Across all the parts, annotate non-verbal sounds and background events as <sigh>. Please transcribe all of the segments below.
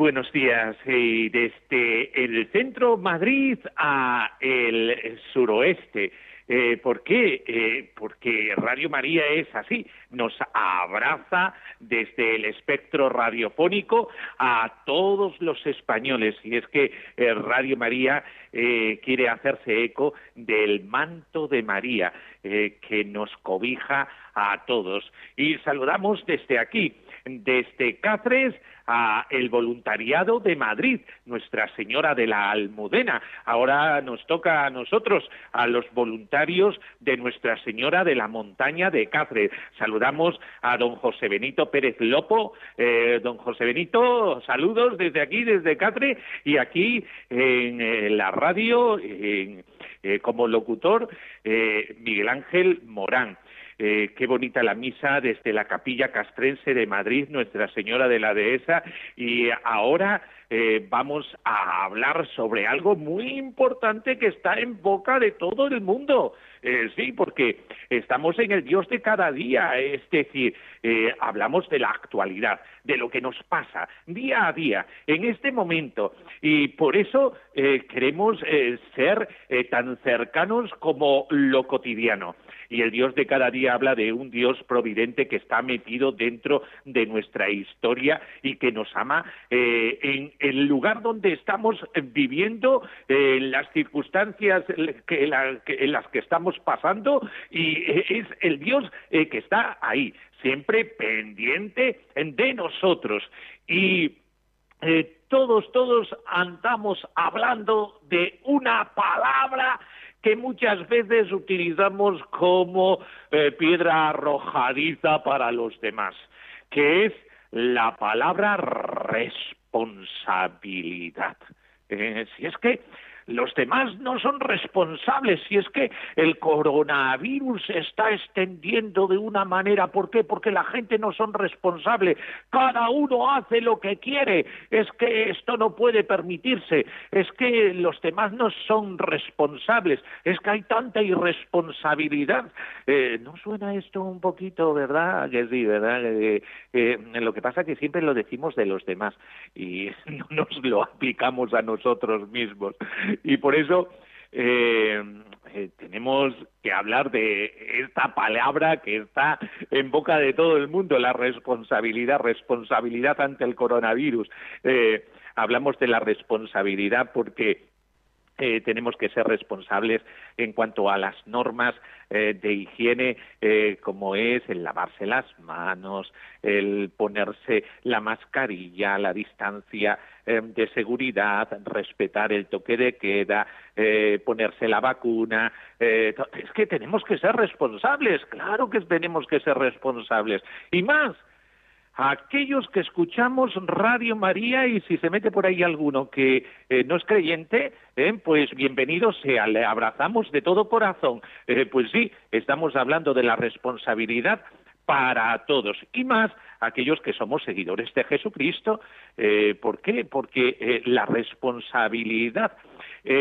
Buenos días. desde el centro Madrid a el suroeste. Eh, ¿Por qué? Eh, porque Radio María es así, nos abraza desde el espectro radiofónico a todos los españoles. Y es que eh, Radio María quiere hacerse eco del manto de María, que nos cobija a todos. Y saludamos desde aquí, desde Cáceres, a el voluntariado de Madrid, Nuestra Señora de la Almudena. Ahora nos toca a nosotros, a los voluntarios de Nuestra Señora de la Montaña de Cáceres. Saludamos a don José Benito Pérez Lopo. Eh, don José Benito, saludos desde aquí, desde Cáceres, y aquí en eh, la radio, eh, como locutor, Miguel Ángel Morán. Eh, qué bonita la misa desde la capilla castrense de Madrid, Nuestra Señora de la Dehesa, y ahora eh, vamos a hablar sobre algo muy importante que está en boca de todo el mundo. Eh, sí, porque estamos en el Dios de cada día, es decir, hablamos de la actualidad, de lo que nos pasa día a día, en este momento, y por eso queremos ser tan cercanos como lo cotidiano y el Dios de cada día habla de un Dios providente que está metido dentro de nuestra historia y que nos ama eh, en el lugar donde estamos viviendo, en las circunstancias en las que estamos pasando y es el Dios eh, que está ahí, siempre pendiente de nosotros. Y eh, todos, todos andamos hablando de una palabra que muchas veces utilizamos como eh, piedra arrojadiza para los demás, que es la palabra responsabilidad. Eh, si es que los demás no son responsables si es que el coronavirus se está extendiendo de una manera. ¿Por qué? Porque la gente no son responsables. Cada uno hace lo que quiere. Es que esto no puede permitirse. Es que los demás no son responsables. Es que hay tanta irresponsabilidad. Eh, ¿No suena esto un poquito, verdad? Que sí, ¿verdad? Eh, lo que pasa es que siempre lo decimos de los demás y <laughs> no nos lo aplicamos a nosotros mismos y por eso eh, eh, tenemos que hablar de esta palabra que está en boca de todo el mundo, la responsabilidad, responsabilidad ante el coronavirus. Eh, hablamos de la responsabilidad porque eh, tenemos que ser responsables en cuanto a las normas eh, de higiene, eh, como es el lavarse las manos, el ponerse la mascarilla, la distancia de seguridad, respetar el toque de queda, ponerse la vacuna. es que tenemos que ser responsables, claro que tenemos que ser responsables. Y más, aquellos que escuchamos Radio María y si se mete por ahí alguno que eh, no es creyente, eh, pues bienvenido sea, le abrazamos de todo corazón. Eh, pues sí, estamos hablando de la responsabilidad para todos y más aquellos que somos seguidores de Jesucristo. ¿Por qué? Porque la responsabilidad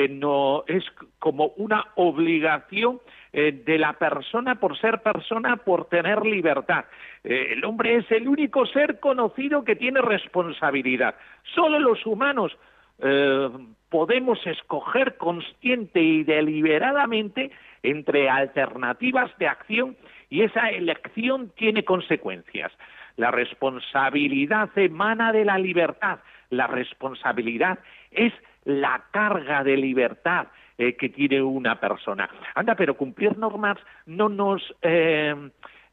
no es como una obligación eh, de la persona por ser persona, por tener libertad. Eh, el hombre es el único ser conocido que tiene responsabilidad. Solo los humanos eh, podemos escoger consciente y deliberadamente entre alternativas de acción y esa elección tiene consecuencias. La responsabilidad emana de la libertad. La responsabilidad es la carga de libertad eh, que tiene una persona. Anda, pero cumplir normas no nos eh,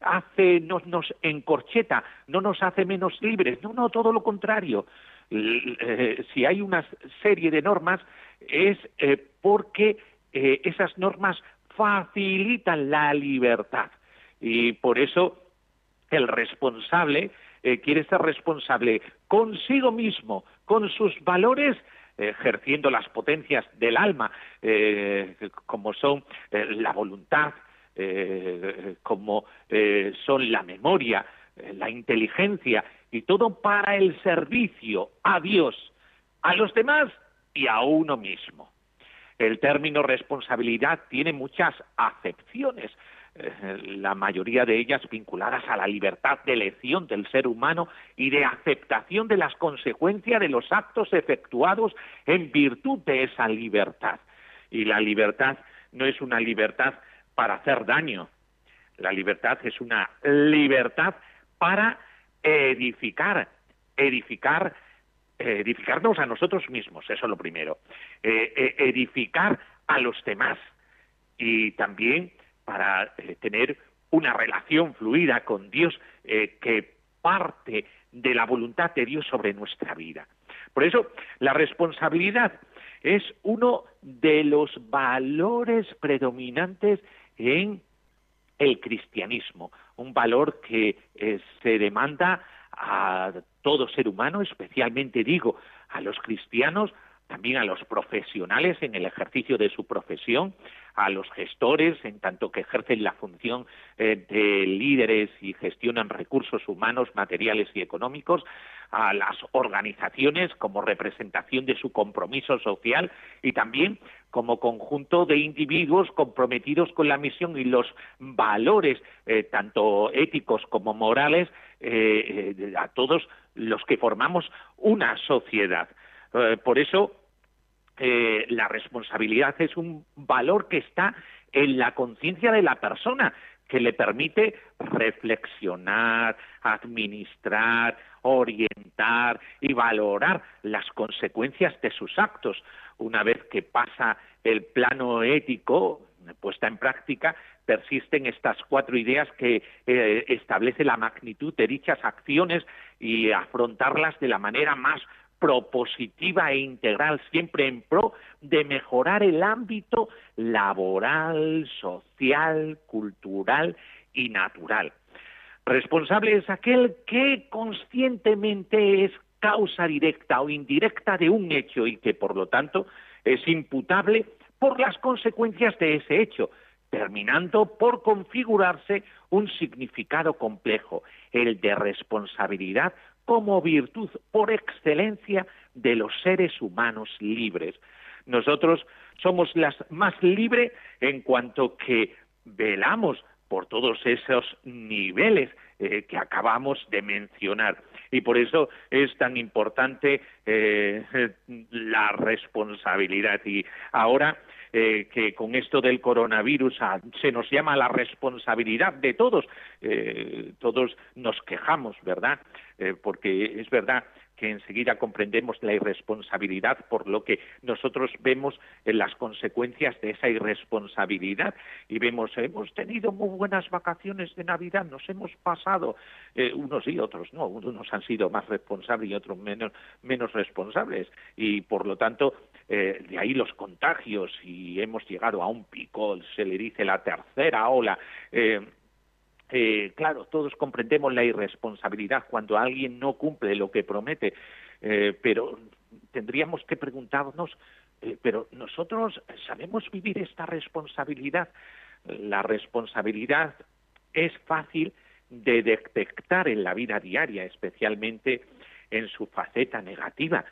hace, no, nos encorcheta, no nos hace menos libres, no, no, todo lo contrario. Eh, si hay una serie de normas es porque esas normas facilitan la libertad y por eso el responsable eh, quiere ser responsable consigo mismo, con sus valores, ejerciendo las potencias del alma, eh, como son eh, la voluntad, como son la memoria, la inteligencia, y todo para el servicio a Dios, a los demás y a uno mismo. El término responsabilidad tiene muchas acepciones. Eh, la mayoría de ellas vinculadas a la libertad de elección del ser humano y de aceptación de las consecuencias de los actos efectuados en virtud de esa libertad. Y la libertad no es una libertad para hacer daño, la libertad es una libertad para edificar, edificar, edificarnos a nosotros mismos, eso es lo primero, eh, eh, edificar a los demás. Y también para eh, tener una relación fluida con Dios eh, que parte de la voluntad de Dios sobre nuestra vida. Por eso, la responsabilidad es uno de los valores predominantes en el cristianismo, un valor que eh, se demanda a todo ser humano, especialmente digo a los cristianos, también a los profesionales en el ejercicio de su profesión, a los gestores en tanto que ejercen la función eh, de líderes y gestionan recursos humanos, materiales y económicos, a las organizaciones como representación de su compromiso social y también como conjunto de individuos comprometidos con la misión y los valores, eh, tanto éticos como morales, eh, a todos los que formamos una sociedad. Eh, por eso, eh, la responsabilidad es un valor que está en la conciencia de la persona, que le permite reflexionar, administrar, orientar y valorar las consecuencias de sus actos. Una vez que pasa el plano ético, puesta en práctica, persisten estas cuatro ideas que eh, establece la magnitud de dichas acciones y afrontarlas de la manera más propositiva e integral, siempre en pro de mejorar el ámbito laboral, social, cultural y natural. Responsable es aquel que conscientemente es causa directa o indirecta de un hecho y que, por lo tanto, es imputable por las consecuencias de ese hecho, terminando por configurarse un significado complejo, el de responsabilidad como virtud por excelencia de los seres humanos libres. Nosotros somos las más libres en cuanto que velamos por todos esos niveles eh, que acabamos de mencionar. Y por eso es tan importante eh, <laughs> la responsabilidad. Y ahora eh, que con esto del coronavirus ah, se nos llama la responsabilidad de todos. Eh, todos nos quejamos, ¿verdad? Eh, porque es verdad que enseguida comprendemos la irresponsabilidad por lo que nosotros vemos en las consecuencias de esa irresponsabilidad y vemos hemos tenido muy buenas vacaciones de Navidad, nos hemos pasado unos y otros, no, unos han sido más responsables y otros menos menos responsables y por lo tanto eh, de ahí los contagios y hemos llegado a un pico, se le dice la tercera ola. Eh, eh, claro, todos comprendemos la irresponsabilidad cuando alguien no cumple lo que promete, pero tendríamos que preguntarnos, pero nosotros sabemos vivir esta responsabilidad. La responsabilidad es fácil de detectar en la vida diaria, especialmente en su faceta negativa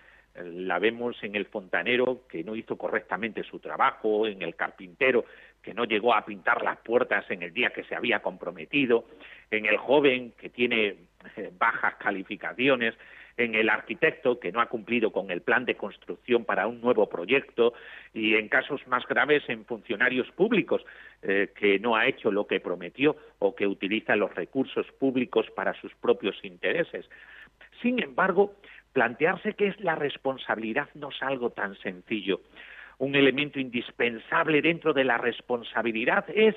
la vemos en el fontanero que no hizo correctamente su trabajo, en el carpintero que no llegó a pintar las puertas en el día que se había comprometido, en el joven que tiene eh, bajas calificaciones, en el arquitecto que no ha cumplido con el plan de construcción para un nuevo proyecto y en casos más graves en funcionarios públicos eh, que no ha hecho lo que prometió o que utiliza los recursos públicos para sus propios intereses. Sin embargo, plantearse qué es la responsabilidad no es algo tan sencillo. Un elemento indispensable dentro de la responsabilidad es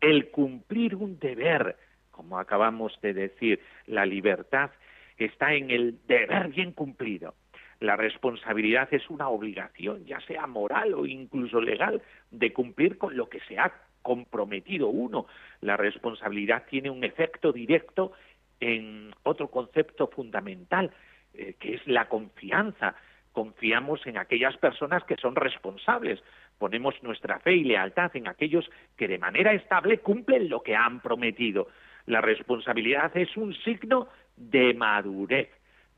el cumplir un deber. Como acabamos de decir, la libertad está en el deber bien cumplido. La responsabilidad es una obligación, ya sea moral o incluso legal, de cumplir con lo que se ha comprometido uno. La responsabilidad tiene un efecto directo en otro concepto fundamental, eh, que es la confianza. Confiamos en aquellas personas que son responsables. Ponemos nuestra fe y lealtad en aquellos que de manera estable cumplen lo que han prometido. La responsabilidad es un signo de madurez,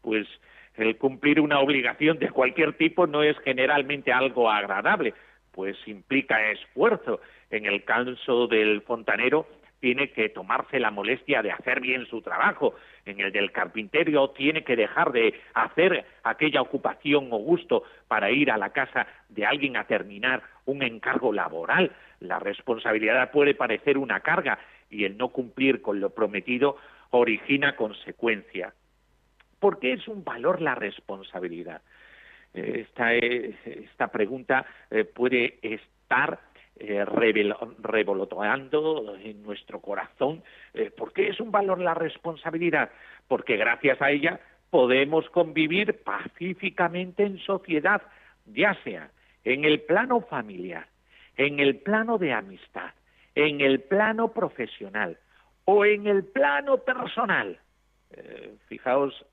pues el cumplir una obligación de cualquier tipo no es generalmente algo agradable, pues implica esfuerzo. En el caso del fontanero, tiene que tomarse la molestia de hacer bien su trabajo. En el del carpintero tiene que dejar de hacer aquella ocupación o gusto para ir a la casa de alguien a terminar un encargo laboral. La responsabilidad puede parecer una carga y el no cumplir con lo prometido origina consecuencias. ¿Por qué es un valor la responsabilidad? Eh, esta, esta pregunta eh, puede estar eh, revoloteando en nuestro corazón. Eh, ¿Por qué es un valor la responsabilidad? Porque gracias a ella podemos convivir pacíficamente en sociedad, ya sea en el plano familiar, en el plano de amistad, en el plano profesional o en el plano personal. Eh, fijaos,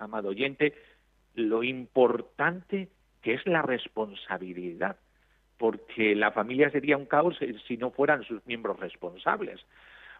amado oyente, lo importante que es la responsabilidad porque la familia sería un caos eh, si no fueran sus miembros responsables.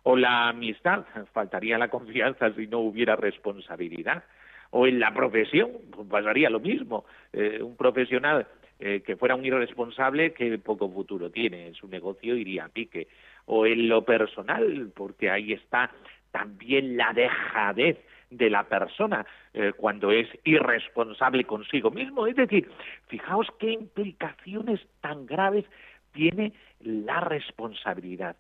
O la amistad, <laughs> faltaría la confianza si no hubiera responsabilidad. O en la profesión, pues pasaría lo mismo. Eh, un profesional eh, que fuera un irresponsable, que poco futuro tiene, su negocio iría a pique. O en lo personal, porque ahí está también la dejadez de la persona eh, cuando es irresponsable consigo mismo. Es decir, fijaos qué implicaciones tan graves tiene la responsabilidad.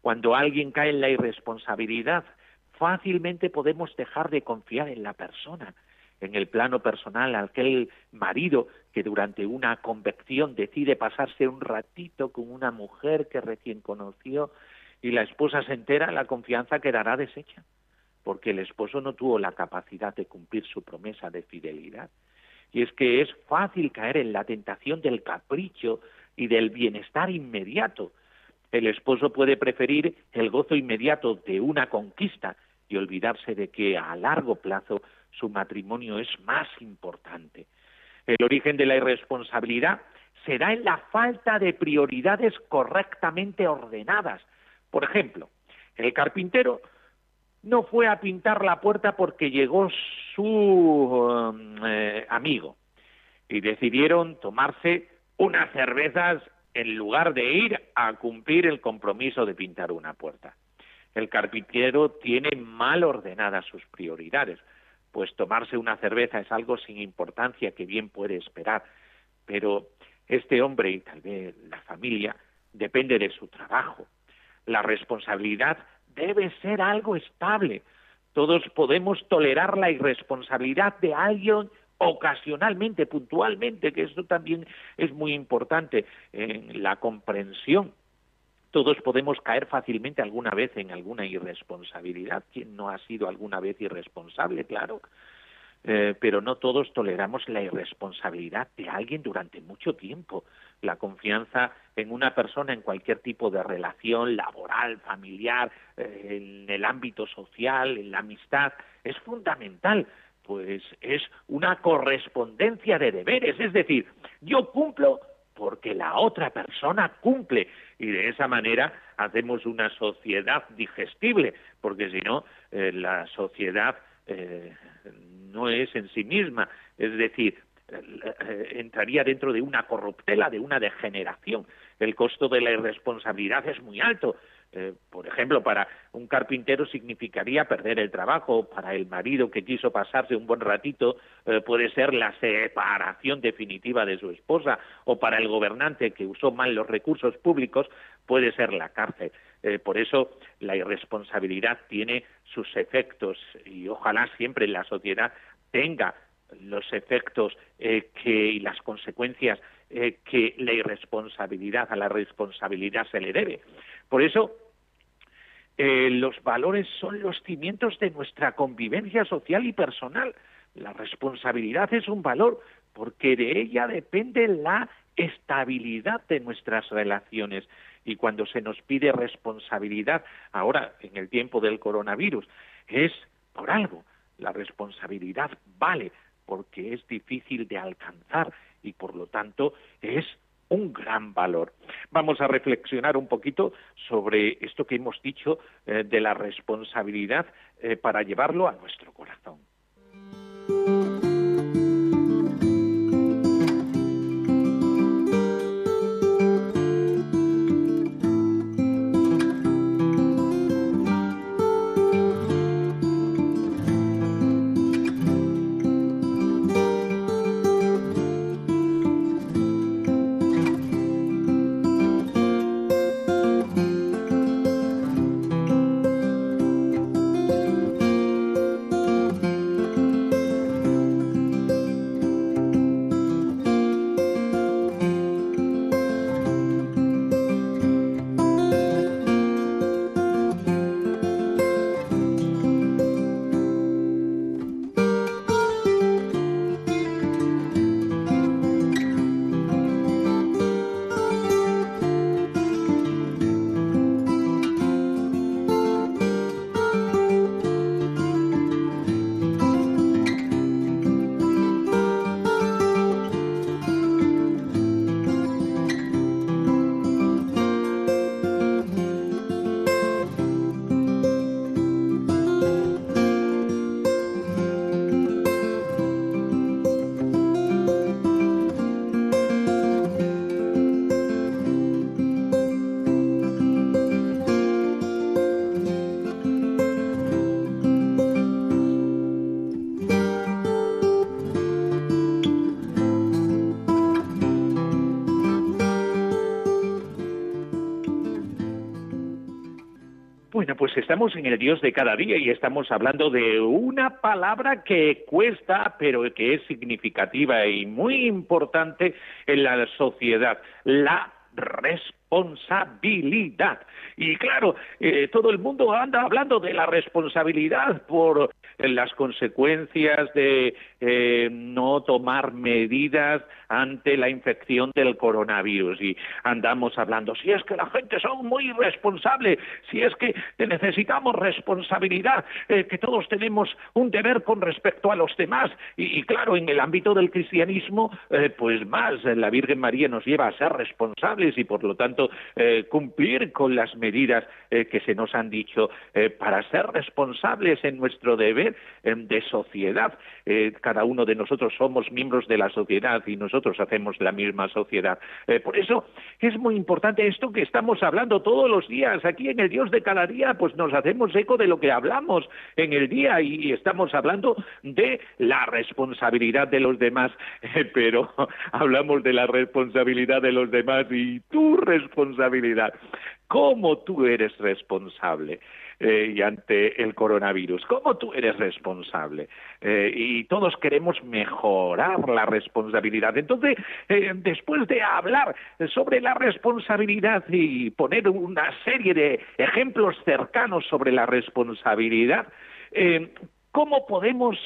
Cuando alguien cae en la irresponsabilidad, fácilmente podemos dejar de confiar en la persona. En el plano personal, aquel marido que durante una convección decide pasarse un ratito con una mujer que recién conoció y la esposa se entera, la confianza quedará deshecha porque el esposo no tuvo la capacidad de cumplir su promesa de fidelidad. Y es que es fácil caer en la tentación del capricho y del bienestar inmediato. El esposo puede preferir el gozo inmediato de una conquista y olvidarse de que a largo plazo su matrimonio es más importante. El origen de la irresponsabilidad será en la falta de prioridades correctamente ordenadas. Por ejemplo, el carpintero no fue a pintar la puerta porque llegó su um, eh, amigo y decidieron tomarse unas cervezas en lugar de ir a cumplir el compromiso de pintar una puerta. El carpintero tiene mal ordenadas sus prioridades, pues tomarse una cerveza es algo sin importancia que bien puede esperar, pero este hombre y tal vez la familia depende de su trabajo. La responsabilidad debe ser algo estable. Todos podemos tolerar la irresponsabilidad de alguien ocasionalmente, puntualmente, que esto también es muy importante en la comprensión. Todos podemos caer fácilmente alguna vez en alguna irresponsabilidad. ¿Quién no ha sido alguna vez irresponsable? Claro. Eh, pero no todos toleramos la irresponsabilidad de alguien durante mucho tiempo. La confianza en una persona en cualquier tipo de relación laboral, familiar, eh, en el ámbito social, en la amistad, es fundamental, pues es una correspondencia de deberes, es decir, yo cumplo porque la otra persona cumple y de esa manera hacemos una sociedad digestible, porque si no, eh, la sociedad eh, no es en sí misma, es decir, eh, entraría dentro de una corruptela, de una degeneración. El costo de la irresponsabilidad es muy alto. Eh, por ejemplo, para un carpintero significaría perder el trabajo, para el marido que quiso pasarse un buen ratito puede ser la separación definitiva de su esposa, o para el gobernante que usó mal los recursos públicos puede ser la cárcel. Por eso la irresponsabilidad tiene sus efectos y ojalá siempre la sociedad tenga los efectos eh, y las consecuencias eh, que la irresponsabilidad, a la responsabilidad se le debe. Por eso, eh, los valores son los cimientos de nuestra convivencia social y personal. La responsabilidad es un valor porque de ella depende la estabilidad de nuestras relaciones y cuando se nos pide responsabilidad, ahora en el tiempo del coronavirus, es por algo. La responsabilidad vale porque es difícil de alcanzar y por lo tanto es un gran valor. Vamos a reflexionar un poquito sobre esto que hemos dicho eh, de la responsabilidad eh, para llevarlo a nuestro corazón. Pues estamos en el Dios de cada día y estamos hablando de una palabra que cuesta, pero que es significativa y muy importante en la sociedad, la responsabilidad. Y claro, eh, todo el mundo anda hablando de la responsabilidad por las consecuencias de eh, no tomar medidas ante la infección del coronavirus. Y andamos hablando si es que la gente son muy irresponsable, si es que necesitamos responsabilidad, eh, que todos tenemos un deber con respecto a los demás. Y, claro, en el ámbito del cristianismo, eh, pues más la Virgen María nos lleva a ser responsables y por lo tanto cumplir con las medidas que se nos han dicho para ser responsables en nuestro deber de sociedad. Eh, cada uno de nosotros somos miembros de la sociedad y nosotros hacemos la misma sociedad. Eh, por eso es muy importante esto que estamos hablando todos los días. Aquí en el Dios de cada día, pues nos hacemos eco de lo que hablamos en el día y estamos hablando de la responsabilidad de los demás, <laughs> eh, pero <laughs> hablamos de la responsabilidad de los demás y tu responsabilidad. ¿Cómo tú eres responsable? Eh, y ante el coronavirus. ¿Cómo tú eres responsable? Eh, y todos queremos mejorar la responsabilidad. Entonces, eh, después de hablar sobre la responsabilidad y poner una serie de ejemplos cercanos sobre la responsabilidad, ¿cómo podemos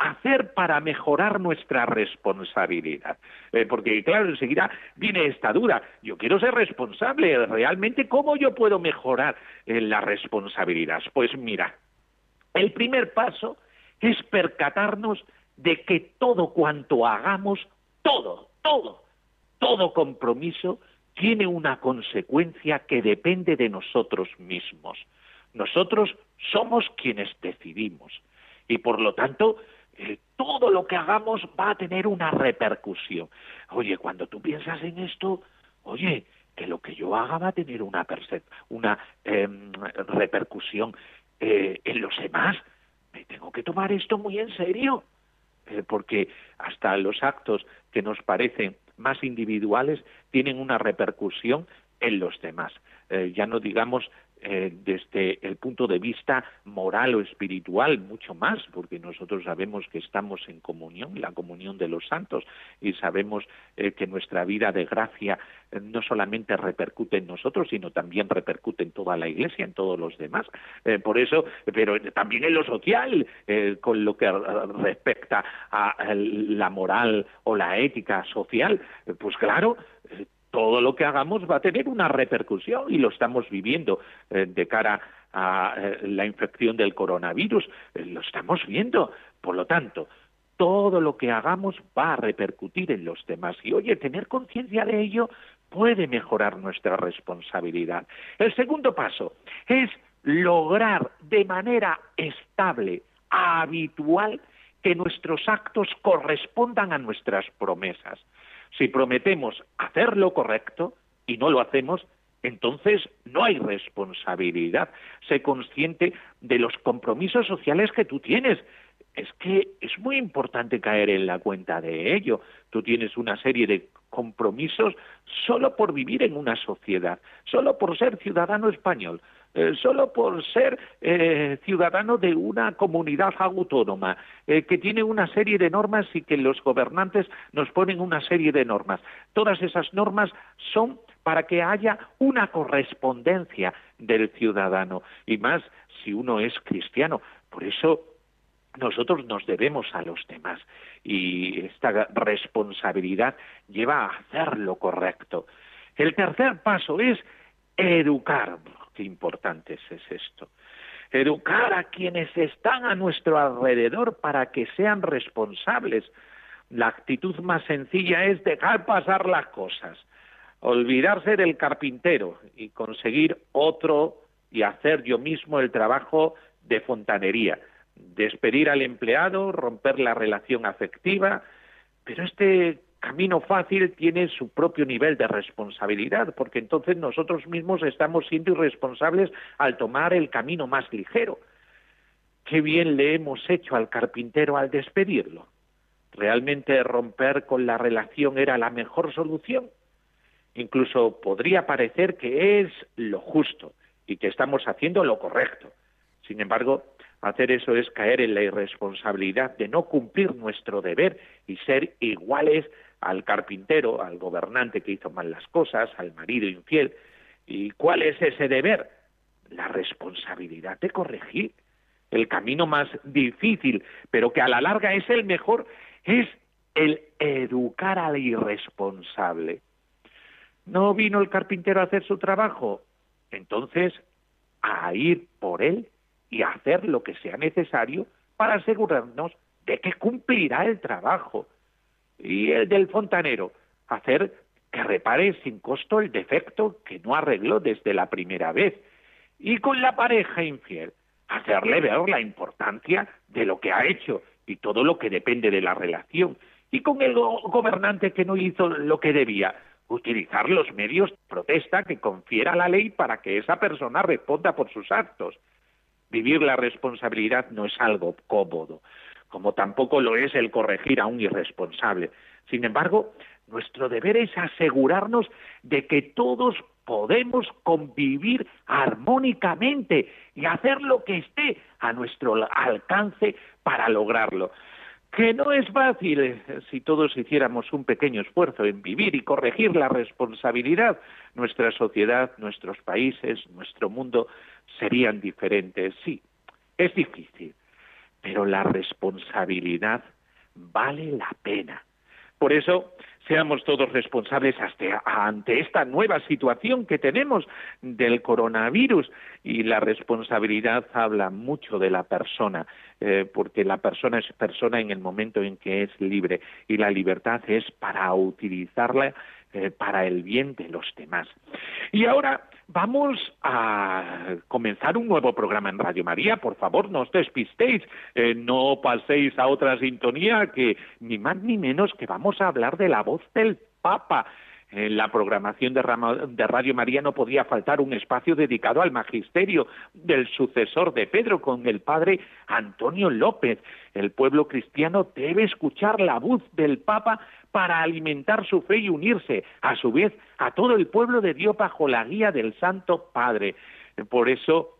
hacer para mejorar nuestra responsabilidad? Eh, porque, claro, enseguida viene esta duda. Yo quiero ser responsable. ¿Realmente cómo yo puedo mejorar eh, la responsabilidad? Pues mira, el primer paso es percatarnos de que todo cuanto hagamos, todo, todo, todo compromiso tiene una consecuencia que depende de nosotros mismos. Nosotros somos quienes decidimos y por lo tanto todo lo que hagamos va a tener una repercusión. Oye, cuando tú piensas en esto, oye, que lo que yo haga va a tener una, una em, repercusión eh, en los demás. Me tengo que tomar esto muy en serio, eh, porque hasta los actos que nos parecen más individuales tienen una repercusión en los demás. Eh, ya no digamos eh, desde el punto de vista moral o espiritual, mucho más, porque nosotros sabemos que estamos en comunión, la comunión de los santos, y sabemos eh, que nuestra vida de gracia no solamente repercute en nosotros, sino también repercute en toda la Iglesia, en todos los demás. por eso, pero también en lo social, con lo que respecta a la moral o la ética social, pues claro, todo lo que hagamos va a tener una repercusión y lo estamos viviendo eh, de cara a eh, la infección del coronavirus. Eh, lo estamos viendo. Por lo tanto, todo lo que hagamos va a repercutir en los demás. Y oye, tener conciencia de ello puede mejorar nuestra responsabilidad. El segundo paso es lograr de manera estable, habitual, que nuestros actos correspondan a nuestras promesas. Si prometemos hacer lo correcto y no lo hacemos, entonces no hay responsabilidad. Sé consciente de los compromisos sociales que tú tienes. Es que es muy importante caer en la cuenta de ello. Tú tienes una serie de compromisos solo por vivir en una sociedad, solo por ser ciudadano español, eh, solo por ser eh, ciudadano de una comunidad autónoma eh, que tiene una serie de normas y que los gobernantes nos ponen una serie de normas. Todas esas normas son para que haya una correspondencia del ciudadano y más si uno es cristiano. Por eso nosotros nos debemos a los demás y esta responsabilidad lleva a hacer lo correcto. El tercer paso es educar importante es esto. Educar a quienes están a nuestro alrededor para que sean responsables. La actitud más sencilla es dejar pasar las cosas, olvidarse del carpintero y conseguir otro y hacer yo mismo el trabajo de fontanería, despedir al empleado, romper la relación afectiva, pero este camino fácil tiene su propio nivel de responsabilidad, porque entonces nosotros mismos estamos siendo irresponsables al tomar el camino más ligero. Qué bien le hemos hecho al carpintero al despedirlo. ¿Realmente romper con la relación era la mejor solución? Incluso podría parecer que es lo justo y que estamos haciendo lo correcto. Sin embargo, hacer eso es caer en la irresponsabilidad de no cumplir nuestro deber y ser iguales al carpintero, al gobernante que hizo mal las cosas, al marido infiel. ¿Y cuál es ese deber? La responsabilidad de corregir. El camino más difícil, pero que a la larga es el mejor, es el educar al irresponsable. ¿No vino el carpintero a hacer su trabajo? Entonces, a ir por él y hacer lo que sea necesario para asegurarnos de que cumplirá el trabajo y el del fontanero, hacer que repare sin costo el defecto que no arregló desde la primera vez. Y con la pareja infiel, hacerle ver la importancia de lo que ha hecho y todo lo que depende de la relación. Y con el gobernante que no hizo lo que debía, utilizar los medios de protesta que confiera la ley para que esa persona responda por sus actos. Vivir la responsabilidad no es algo cómodo como tampoco lo es el corregir a un irresponsable. Sin embargo, nuestro deber es asegurarnos de que todos podemos convivir armónicamente y hacer lo que esté a nuestro alcance para lograrlo. Que no es fácil eh, si todos hiciéramos un pequeño esfuerzo en vivir y corregir la responsabilidad, nuestra sociedad, nuestros países, nuestro mundo serían diferentes. Sí, es difícil, pero la responsabilidad vale la pena. Por eso, seamos todos responsables ante esta nueva situación que tenemos del coronavirus y la responsabilidad habla mucho de la persona, eh, porque la persona es persona en el momento en que es libre y la libertad es para utilizarla eh, para el bien de los demás. Y ahora vamos a comenzar un nuevo programa en Radio María. Por favor, no os despistéis, eh, no paséis a otra sintonía que ni más ni menos que vamos a hablar de la voz del Papa. En la programación de, Radio María no podía faltar un espacio dedicado al magisterio del sucesor de Pedro con el padre Antonio López. El pueblo cristiano debe escuchar la voz del Papa para alimentar su fe y unirse, a su vez, a todo el pueblo de Dios bajo la guía del Santo Padre. Por eso,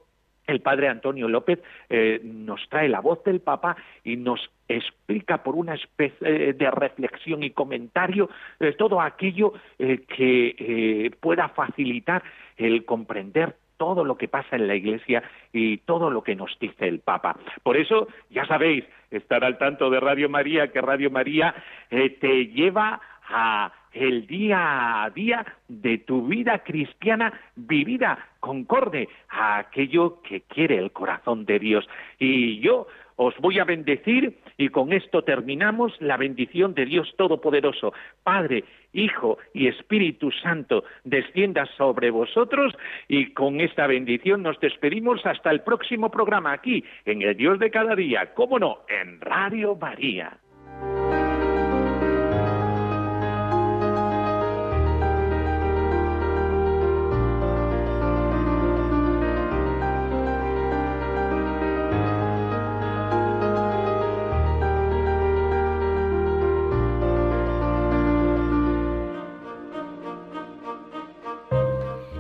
el padre Antonio López eh, nos trae la voz del Papa y nos explica por una especie de reflexión y comentario eh, todo aquello eh, que pueda facilitar el comprender todo lo que pasa en la Iglesia y todo lo que nos dice el Papa. Por eso, ya sabéis, estar al tanto de Radio María, que Radio María eh, te lleva a el día a día de tu vida cristiana vivida concorde a aquello que quiere el corazón de Dios. Y yo os voy a bendecir y con esto terminamos la bendición de Dios Todopoderoso. Padre, Hijo y Espíritu Santo, descienda sobre vosotros y con esta bendición nos despedimos hasta el próximo programa aquí, en el Dios de cada día, cómo no, en Radio María.